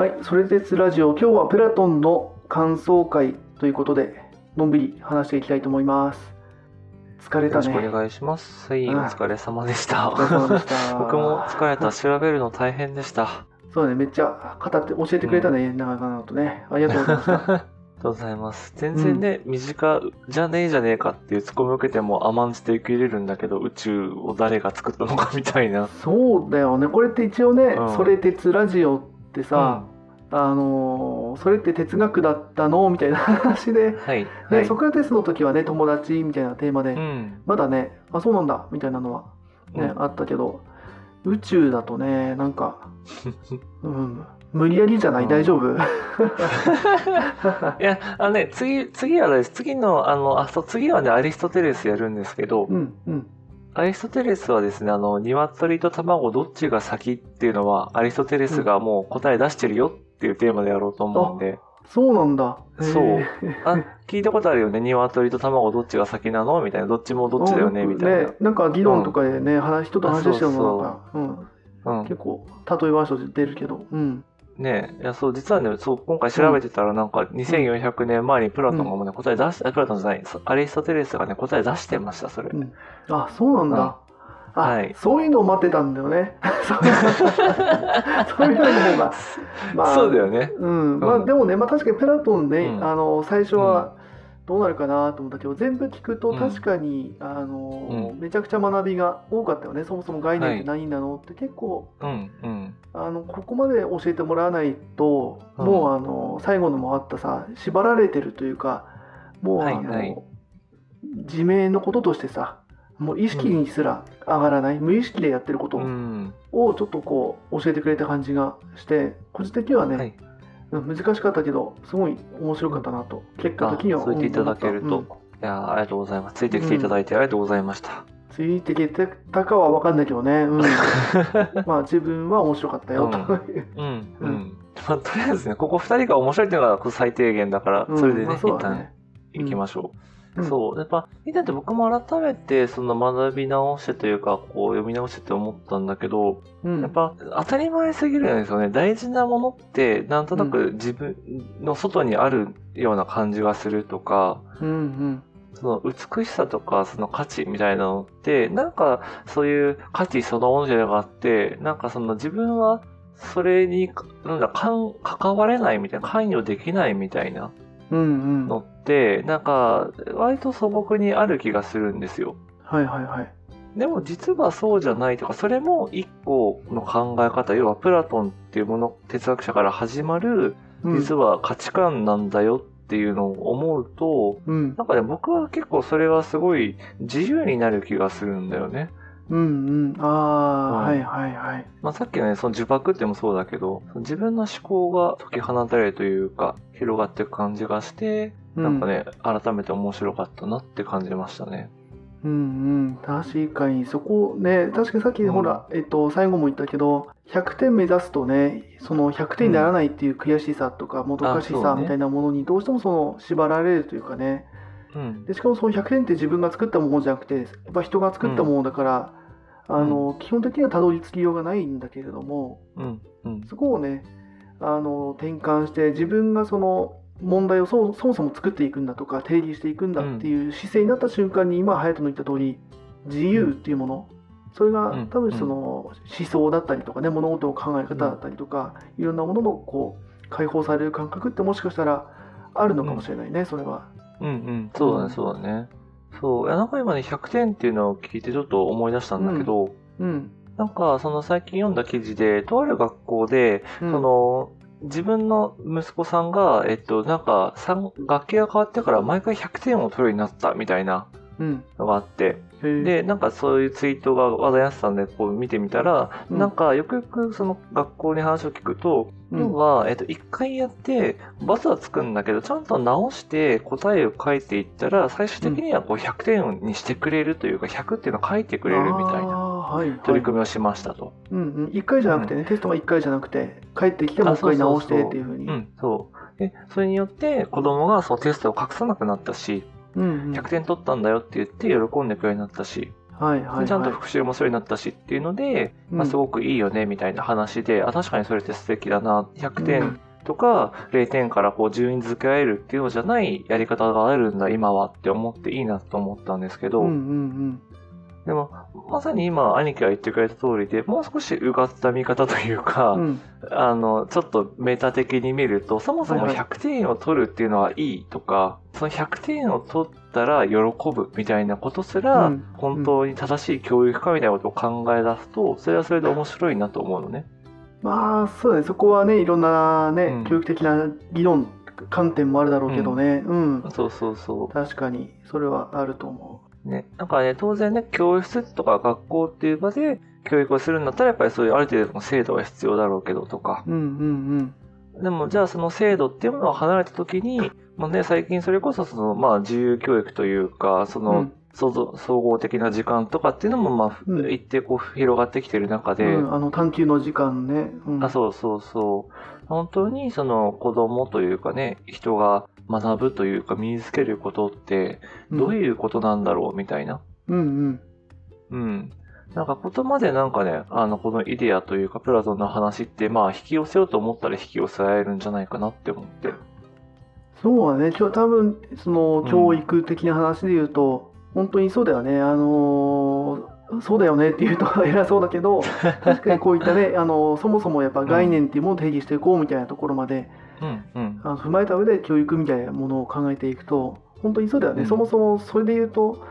はい、それですラジオ、今日はプラトンの感想会ということで、のんびり話していきたいと思います。疲れたよろしくおね。願いします。はい、うんお疲れ様でした。した 僕も疲れた。調べるの大変でした。そうだね、めっちゃ語って教えてくれたね、長々とね。ありがとうございました。ありがとうございます。全然ね、身近じゃねえじゃねえかっていうツッコミを受けても甘んじて受け入れるんだけど、宇宙を誰が作ったのかみたいな。そうだよね、これって一応ね、うんそれ鉄ラジオってさ、あのーそれって哲学だったの？みたいな話で、はい。ねはい。ソクラテスの時はね、友達みたいなテーマで、うん。まだね、あ、そうなんだみたいなのはね、うんあったけど、宇宙だとね、なんか、うん、無理やりじゃない、うん大丈夫？いや、あのね、次、次はです。次の、あの、あ、そう、次はね、アリストテレスやるんですけど、うん、うん。アリストテレスはですね、あの、鶏と卵どっちが先っていうのは、アリストテレスがもう答え出してるよっていうテーマでやろうと思うんで、そうなんだ。そう。へあ、聞いたことあるよね、鶏と卵どっちが先なの？みたいな、どっちもどーっちだよね？みたいな。ね、なんか議論とかでね、話人と話してるのなんか、うん、うん。結構、例え話と出るけど、うん。ねいや、そう、実はね、そう、今回調べてたらなんか、2400年前にプラトンがもうね、答え出し、あプラトンじゃない、アリストテレスがね、答え出してました、それ。うん。あ、そうなんだ。あ、はいそういうのを待ってたんだよね。そういうのの方が。まあ、そうだよね。うん、まあうんでもね、まあ確かにプラトンね、うんあの最初はどうなるかなと思ったけど、全部聞くとうん確かに、あのうめちゃくちゃ学びが多かったよね。そもそも概念っては何なのって結構うん、うん。あのここまで教えてもらわないと、うんもうあの最後のもあったさ縛られてるというかもうあの、はいはい自明のこととしてさもう意識にすら上がらない、無意識でやってることうん。をちょっとこう教えてくれた感じがして個人的にはね、はい。うん難しかったけどすごい面白かったなと。結果あ、的にはそう言っていただけると。うん。いや、ありがとうございます。ついてきていただいてありがとうございました。ついてきてたかは分かんないけどね、うん、まあ自分は面白かったよと。いう、うん、ううん。ん。まあ、とりあえずね、ここ二人が面白いっていうのが最低限だから、うん。それでね、まあ一旦そうだね。行きましょう。うんそう。やっぱ、見てて僕も改めて、その学び直してというか、こう読み直してって思ったんだけど、うんやっぱ当たり前すぎるんですよね。大事なものって、なんとなく自分の外にあるような感じがするとか、うんうんその美しさとかその価値みたいなのって、なんかそういう価値そのものじゃなくて、なんかその自分はそれに、なんだ、関われないみたいな、関与できないみたいなうんうんのって、なんか割と素朴にある気がするんですよ。はいはいはいでも実はそうじゃないとか、それも一個の考え方、要はプラトンっていうもの、哲学者から始まる、うん実は価値観なんだよっていうのを思うと、うんなんかね、僕は結構それはすごい自由になる気がするんだよね。うんうん。ああ、うん。はいはいはい。まあさっきのね、その呪縛ってもそうだけど、自分の思考が解き放たれるというか、広がっていく感じがして、なんかね、改めて面白かったなって感じましたね。うんうん。確かにそこね確かにさっきうん。ほら、えっと最後も言ったけど100点目指すとねその100点にならないっていう悔しさとかもどかしさみたいなものにどうしてもその縛られるというかね。うん。でしかもその100点って自分が作ったものじゃなくてやっぱ人が作ったものだから、あの基本的にはたどり着きようがないんだけれどもうん。うん。そこをねあの転換して自分がその問題をそそもそも作っていくんだとか定義していくんだっていう姿勢になった瞬間に今隼人の言った通り自由っていうものそれがうん多分その思想だったりとかね物事の考え方だったりとかいろんなもののこう解放される感覚ってもしかしたらあるのかもしれないねそれは。うんうん。そうだね、そうだね。そう。なんか今ね、100点っていうのを聞いてちょっと思い出したんだけど、うんなんか、その最近読んだ記事で、とある学校で、うんその、自分の息子さんが、えっと、なんか、三学期が変わってから毎回100点を取るようになったみたいなうんのがあって、へえで、なんかそういうツイートが話題になってたんで、こう見てみたら、うん。なんかよくよくその学校に話を聞くと、うん。要は、えっと、一回やって、バツはつくんだけど、ちゃんと直して答えを書いていったら、最終的にはこう100点にしてくれるというか、100っていうのを書いてくれるみたいな取り組みをしましたと。うんうん、1回じゃなくてね、テストが1回じゃなくて帰ってきてもう一回直してっていうふうに。うん、そう。で、それによって子供がそのテストを隠さなくなったし、うんうん。100点取ったんだよって言って喜んでくれるようになったし、はいはいはい、ちゃんと復習もそれになったしっていうので、まあ、すごくいいよねみたいな話で、あ確かにそれって素敵だな。100点とか0点からこう順位付けられるっていうのじゃないやり方があるんだ今はって思っていいなと思ったんですけど、うんうんうんまさに今、兄貴が言ってくれた通りで、もう少しうがった見方というか、うん、あの、ちょっとメタ的に見ると、そもそも100点を取るっていうのはいいとか、その100点を取ったら喜ぶみたいなことすら、本当に正しい教育かみたいなことを考え出すと、それはそれで面白いなと思うのね。まあ、そうね、そこはね、いろんなね、うん、教育的な議論、観点もあるだろうけどね、うん。うん、そうそうそう。確かに、それはあると思う。ね、なんかね、当然ね、教室とか学校っていう場で教育をするんだったら、やっぱりそういうある程度の制度が必要だろうけどとか。うんうんうん。でも、じゃあその制度っていうものを離れた時に、まあね、最近それこそその、まあ自由教育というか、その、うん。総合的な時間とかっていうのも、まあ、うん、一定こう広がってきてる中で、うん、あの探究の時間ね、うん、あそうそうそう。本当にその子供というかね人が学ぶというか身につけることってどういうことなんだろうみたいな。うんうん。うん。なんか言葉でなんかね、あの、このイデアというかプラトンの話って、まあ引き寄せようと思ったら引き寄せられるんじゃないかなって思って。そうだね。多分、その教育的な話で言うと、うん、本当にそうだよね。あのー、そうだよねって言うと 偉そうだけど、確かにこういったね、あのそもそもやっぱ概念っていうものを定義していこうみたいなところまで、あの踏まえた上で教育みたいなものを考えていくと本当にそうだよね、うん、そもそもそれで言うと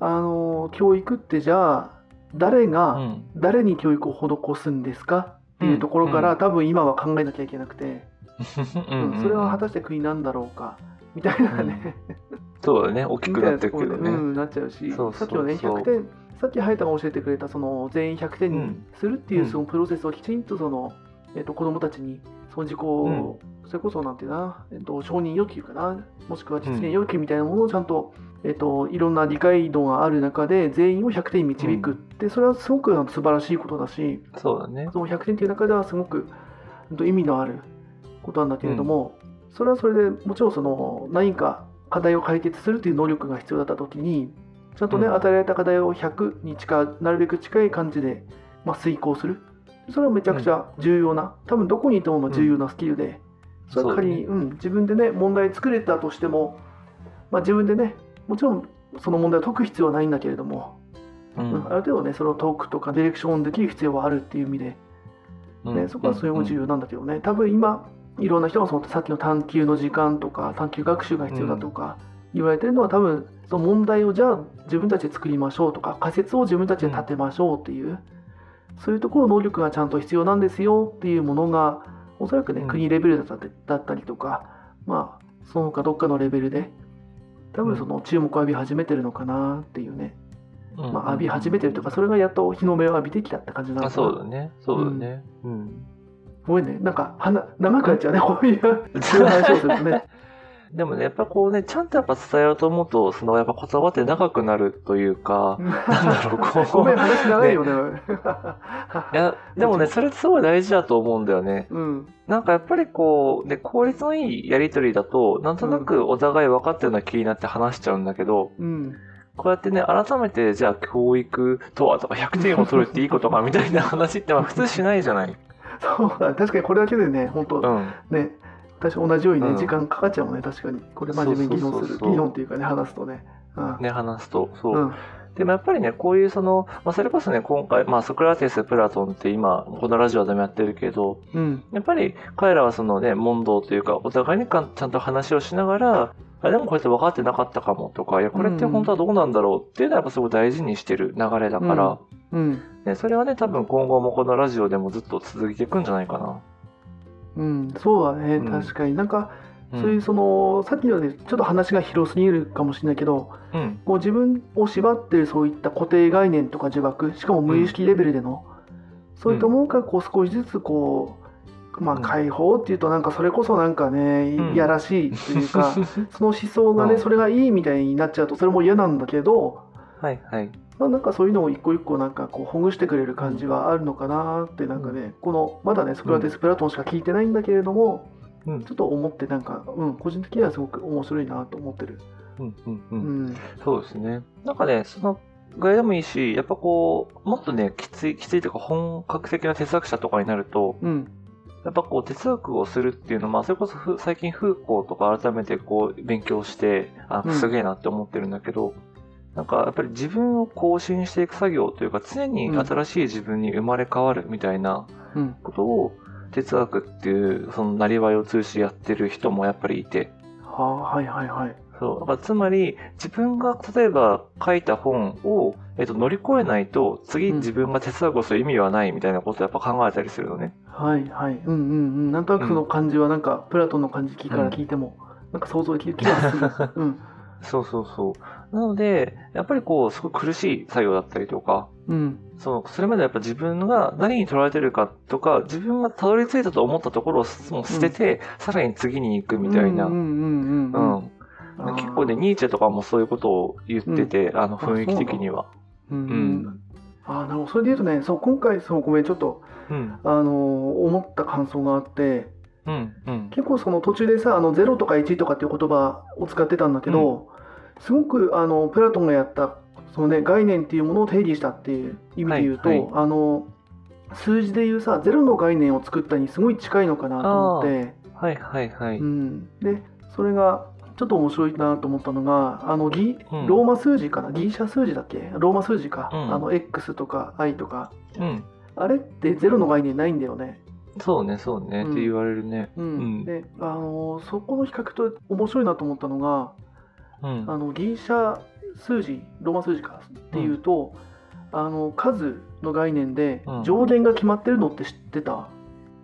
あの教育ってじゃあ誰が誰に教育を施すんですか？っていうところから、多分今は考えなきゃいけなくて、うんそれは果たして国なんだろうか？みたいなね、そうだね。大きくなってくるね、うん、なっちゃうしさっきのね100点。さっき早田が教えてくれたその全員100点にするっていうそのプロセスをきちんとその、えー、と子どもたちにその自己それこそなんていうな、えっと、承認欲求かな、もしくは実現欲求みたいなものをちゃんと、うん、えっと、いろんな理解度がある中で、全員を100点に導くって、それはすごく素晴らしいことだし、そうだね。その100点っていう中ではすごく意味のあることなんだけれども、うん、それはそれでもちろんその何か課題を解決するという能力が必要だったときに、ちゃんとね、うん、与えられた課題を100に近なるべく近い感じで、まあ、遂行する。それはめちゃくちゃ重要な、多分どこにいても重要なスキルで、それは仮にう、ん、自分でね問題作れたとしても、まあ、自分でねもちろんその問題を解く必要はないんだけれども、うん、ある程度ねそれを解くとかディレクションできる必要はあるっていう意味で、ね、そこはそれも重要なんだけどね、多分今いろんな人がそのさっきの探究の時間とか探究学習が必要だとか言われてるのは多分その問題をじゃあ自分たちで作りましょうとか仮説を自分たちで立てましょうっていう、そういうところ能力がちゃんと必要なんですよっていうものがおそらくね、国レベルだったりとか、まあ、その他どっかのレベルで、多分その注目を浴び始めてるのかなっていうね。うん、まあ、浴び始めてるとか、それがやっと日の目を浴びてきたって感じなのかな。そうだね。そうだね。うん。ごめんね。なんか、長くなっちゃうね。こういう話をするとね。でもね、やっぱこうね、ちゃんとやっぱ伝えようと思うと、そのやっぱ言葉って長くなるというか、なんだろう、こう。ごめん、話長いよね。ねいや、でもね、それってすごい大事だと思うんだよね。うん。なんかやっぱりこう、ね、効率のいいやりとりだと、なんとなくお互い分かったような気になって話しちゃうんだけど、うん。こうやってね、改めて、じゃあ教育とはとか100点を取るっていいことかみたいな話って普通しないじゃない。そうだ、確かにこれだけでね、本当、うん、ね、私同じようにね、うん、時間かかっちゃうもんね、確かに。これ真面目に議論する。議論っていうかね、話すとね。うん、ね、話すと。そう。うんでもやっぱりね、こういうその、まあ、それこそね、今回、まあ、ソクラテス、プラトンって今、このラジオでもやってるけど、うん、やっぱり彼らはそのね、問答というか、お互いにかちゃんと話をしながら、あでもこれって分かってなかったかもとか、いや、これって本当はどうなんだろうっていうのはやっぱすごい大事にしてる流れだから、うん、うん、それはね、多分今後もこのラジオでもずっと続いていくんじゃないかな。うん、そうだね、確かに。なんか、そういうそのさっきのでちょっと話が広すぎるかもしれないけど、うん、こう自分を縛ってるそういった固定概念とか呪縛しかも無意識レベルでの、うん、そういったものからこう少しずつこう、まあ、解放っていうとなんかそれこそなんかね、いやらしいっていうか その思想がね、それがいいみたいになっちゃうとそれも嫌なんだけど、はいはいまあ、なんかそういうのを一個一個なんかこうほぐしてくれる感じはあるのかなってなんかねこのまだねソクラテス・プラトンしか聞いてないんだけれども、うん、ちょっと思ってなんか、うん、個人的にはすごく面白いなと思ってる。うんうんうん。うん、そうですね。なんかね、その、ぐらいでもいいし、やっぱこう、もっとね、きつい、きついというか本格的な哲学者とかになると、うん。やっぱこう哲学をするっていうのは、まあそれこそふ最近フーコーとか改めてこう勉強して、あうんすげえなって思ってるんだけど、なんかやっぱり自分を更新していく作業というか常に新しい自分に生まれ変わるみたいなうん。ことを哲学っていうそのなりわいを通じてやってる人もやっぱりいて、はあ、はいはいはい。そう。だからつまり、自分が例えば書いた本を、えっと、乗り越えないと、次うん自分が哲学をする意味はないみたいなことをやっぱ考えたりするのね。はいはい。うんうんうん。なんとなくその感じは、なんか、プラトンの感じから聞いても、なんか想像できる気がする。うん。そうそうそう。なので、やっぱりこう、すごい苦しい作業だったりとか、うん。その、それまでやっぱ自分が何に取られてるかとか、自分がたどり着いたと思ったところをもう捨てて、さらに次に行くみたいな。うんうんうんううん。ん。結構ね、ニーチェとかもそういうことを言ってて、あの、そう雰囲気的には。うんううんん。ああ、なるほど。それで言うとね、そう、今回、そう、ごめん、ちょっと、うん。あのー思った感想があって、うん。うん。結構その途中でさ、あの、0とか1とかっていう言葉を使ってたんだけど、すごく、あの、プラトンがやった、そのね、概念っていうものを定義したっていう意味で言うと、はいはいあの、数字で言うさ、0の概念を作ったにすごい近いのかなと思って、はいはいはい。うん、でそれがちょっと面白いなと思ったのがあのギうんローマ数字かな？ギリシャ数字だっけ？ローマ数字か、うんあの X とか I とかうん。あれってゼロの概念ないんだよね。そうね、そうね、うん。って言われるね。であのそこの比較と面白いなと思ったのがうん。あのギリシャ数字ローマ数字かっていうと、あの数の概念でうん。上限が決まってるのって知ってた、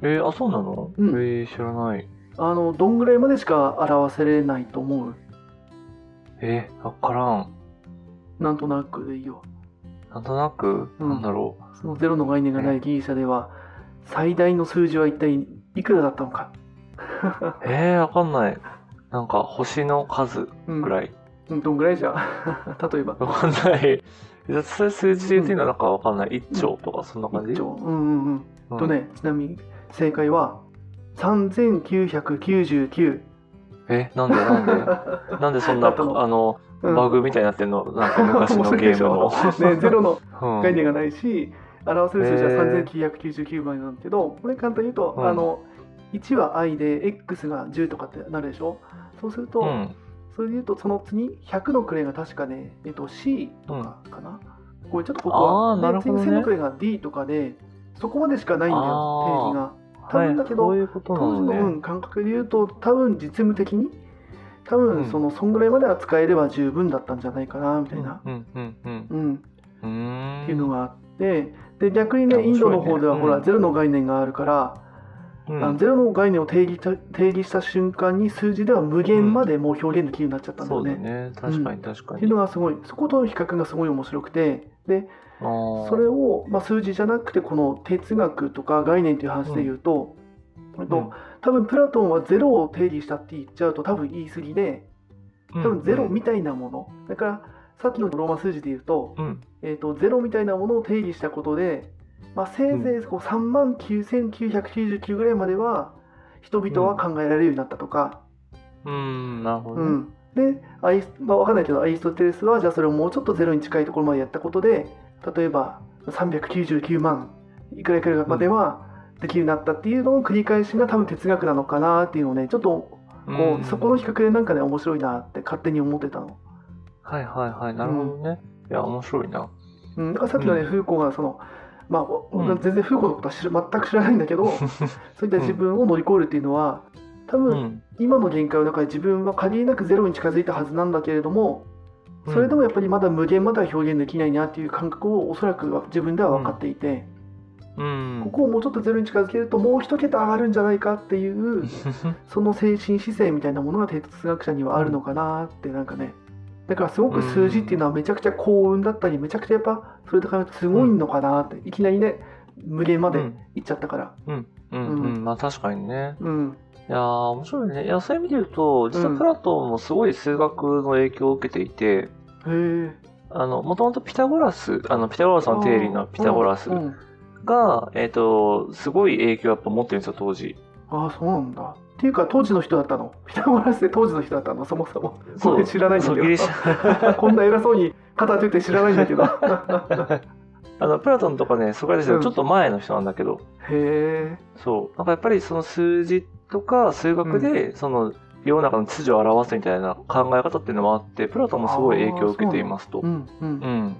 えーあ、そうなの、うん。えー知らない。あのどんぐらいまでしか表せれないと思う？えー、わからん。なんとなくでいいよ。なんとなく、うん。なんだろそのゼロの概念がないギリシャでは最大の数字は一体いくらだったのか、う。えー、わかんない。なんか、星の数うん。ぐらい。うん、どんぐらいじゃ。例えば。わかんない。えそれ数字で言っていいのはなんかわかんない。一兆とか、そんな感じ？1兆。うんうんうん。うん。とねちなみに正解は3999え、なんでなんで？なんで そんな、あの、うん。バグみたいになってんの？なんか昔のゲームの。ね、ゼロのうん。概念がないし表せる数字はへー。3999倍なんだけどこれ簡単に言うと、うん。あの1は i で x が10とかってなるでしょ？そうすると、うん。それで言うとその次100の位が確かね、えっと、C とかかな、これちょっとここはあーなるほどね。で次1000の位が D とかでそこまでしかないんだよ定義が。多分だけどはい、そういうことな当時の、のね。うん感覚で言うと多分実務的に多うん。分その、そんぐらいまでは使えれば十分だったんじゃないかなみたいな、うんうんうん。っていうのがあってで逆にね面インドの方ではほら、うんゼロの概念があるから、うん。あのゼロの概念を定義した定義した瞬間に数字では無限までもう表現できるようになっちゃったんだよね。だね。確かに確かっていうに。のがすごいそことの比較がすごい面白くてでそれを、まあ、数字じゃなくてこの哲学とか概念という話で言うと、えっと多分プラトンはゼロを定義したって言っちゃうと多分言い過ぎで多分ゼロみたいなもの、だからさっきのローマ数字で言うと,、うん。えっとゼロみたいなものを定義したことで、まあ、せいぜいこう3万9999ぐらいまでは人々は考えられるようになったとか、うん、なるほどね。うん、でアイス、まあ、わかんないけどアリストテレスはじゃあそれをもうちょっとゼロに近いところまでやったことで例えば399万いくらいくらまではできるようになったっていうのの繰り返しが多分哲学なのかなっていうのをねちょっとこう、うんそこの比較でなんかね面白いなって勝手に思ってたの。はいはいはい。なるほどね。いや、面白いな。うん、だからさっきのね、うんフーコーがそのまあ、全然フーコーのことは知る全く知らないんだけど そういった自分を乗り越えるっていうのは多分、うん。今の限界の中で自分は限りなくゼロに近づいたはずなんだけれどもそれでもやっぱりまだ無限までは表現できないなっていう感覚をおそらくは自分では分かっていて、うん。ここをもうちょっとゼロに近づけるともう一桁上がるんじゃないかっていう その精神姿勢みたいなものが哲学者にはあるのかなってなんかねだからすごく数字っていうのはめちゃくちゃ幸運だったりめちゃくちゃやっぱそれとかすごいのかなっていきなりね無限までいっちゃったからうん。うん。うん。まあ確かにね。うんいやー、面白いね。いや、そういう意味で言うと、実はプラトンもすごい数学の影響を受けていて、へえあの、もともとピタゴラス、あの、ピタゴラスの定理のピタゴラスうんうんが、えっ、と、すごい影響をやっぱ持ってるんですよ、当時。ああそうなんだっていうか当時の人だったの？ピタゴラスで当時の人だったの？そもそもそう俺知らないんだけど こんな偉そうに語ってて知らないんだけど。へ あの、プラトンとかね、ソクラテスのちょっと前の人なんだけど、え。そう。なんかやっぱりその数字とか数学で、その世の中の秩序を表すみたいな考え方っていうのもあって、プラトンもすごい影響を受けていますと。うんうんう。ん。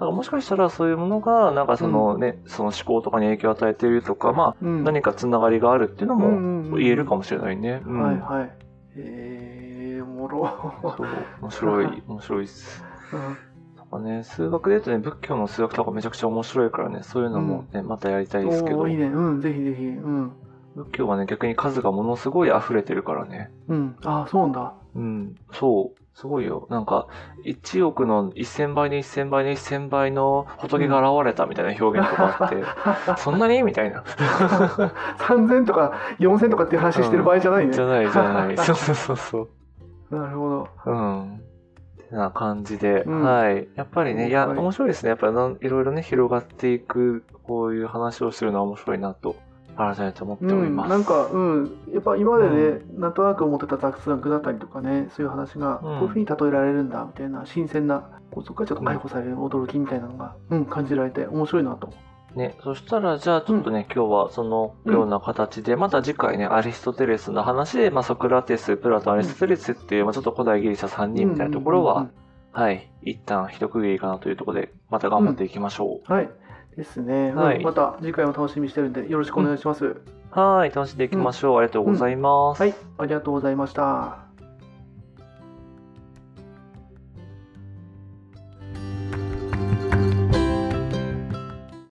だからもしかしたらそういうものが、なんかそのね、その思考とかに影響を与えているとか、まあ、うん何かつながりがあるっていうのうんうんもうん言えるかもしれないね。うんはいはい。ええ、おもろ。そう、面白い、面白いっす。かね、数学で言うとね、仏教の数学とかめちゃくちゃ面白いからね、そういうのもね、またやりたいですけどいいね。うん、ぜひぜひ。うん。仏教はね、逆に数がものすごい溢れてるからね。うん。あ、そうなんだ。うん、そう。すごいよ。なんか、1億の1000倍の1000倍の1000倍の仏が現れたみたいな表現とかあって、そんなに？みたいな。3000とか4000とかっていう話してる場合じゃないね。じゃないじゃない。そうそうそうそう。なるほど。うん。ってな感じで、うんはい。やっぱりね、いや、はい面白いですね。やっぱりなんいろいろね、広がっていく、こういう話をするのは面白いなと、改めて思ってうん、おります。なんか、うん、やっぱ今までね、なんとなく思ってた雑学だったりとかね、そういう話が、こういうふうに例えられるんだみたいな、新鮮な、こうそこからちょっと解放される驚きみたいなのが、うん、感じられて、面白いなと。ね、そしたら、じゃあちょっとね、今日はそのような形で、また次回ね、アリストテレスの話で、まあ、ソクラテス、プラトン、アリストテレスっていう、まあ、ちょっと古代ギリシャ3人みたいなところは、うんうんうんはい、一旦一区切りかなというところで、また頑張っていきましょはい。ですね、はいうんまた次回も楽しみにしてるんで、よろしくお願いします。う。はい、楽しんでいきましょう。ありがとうございます。はい、ありがとうございました。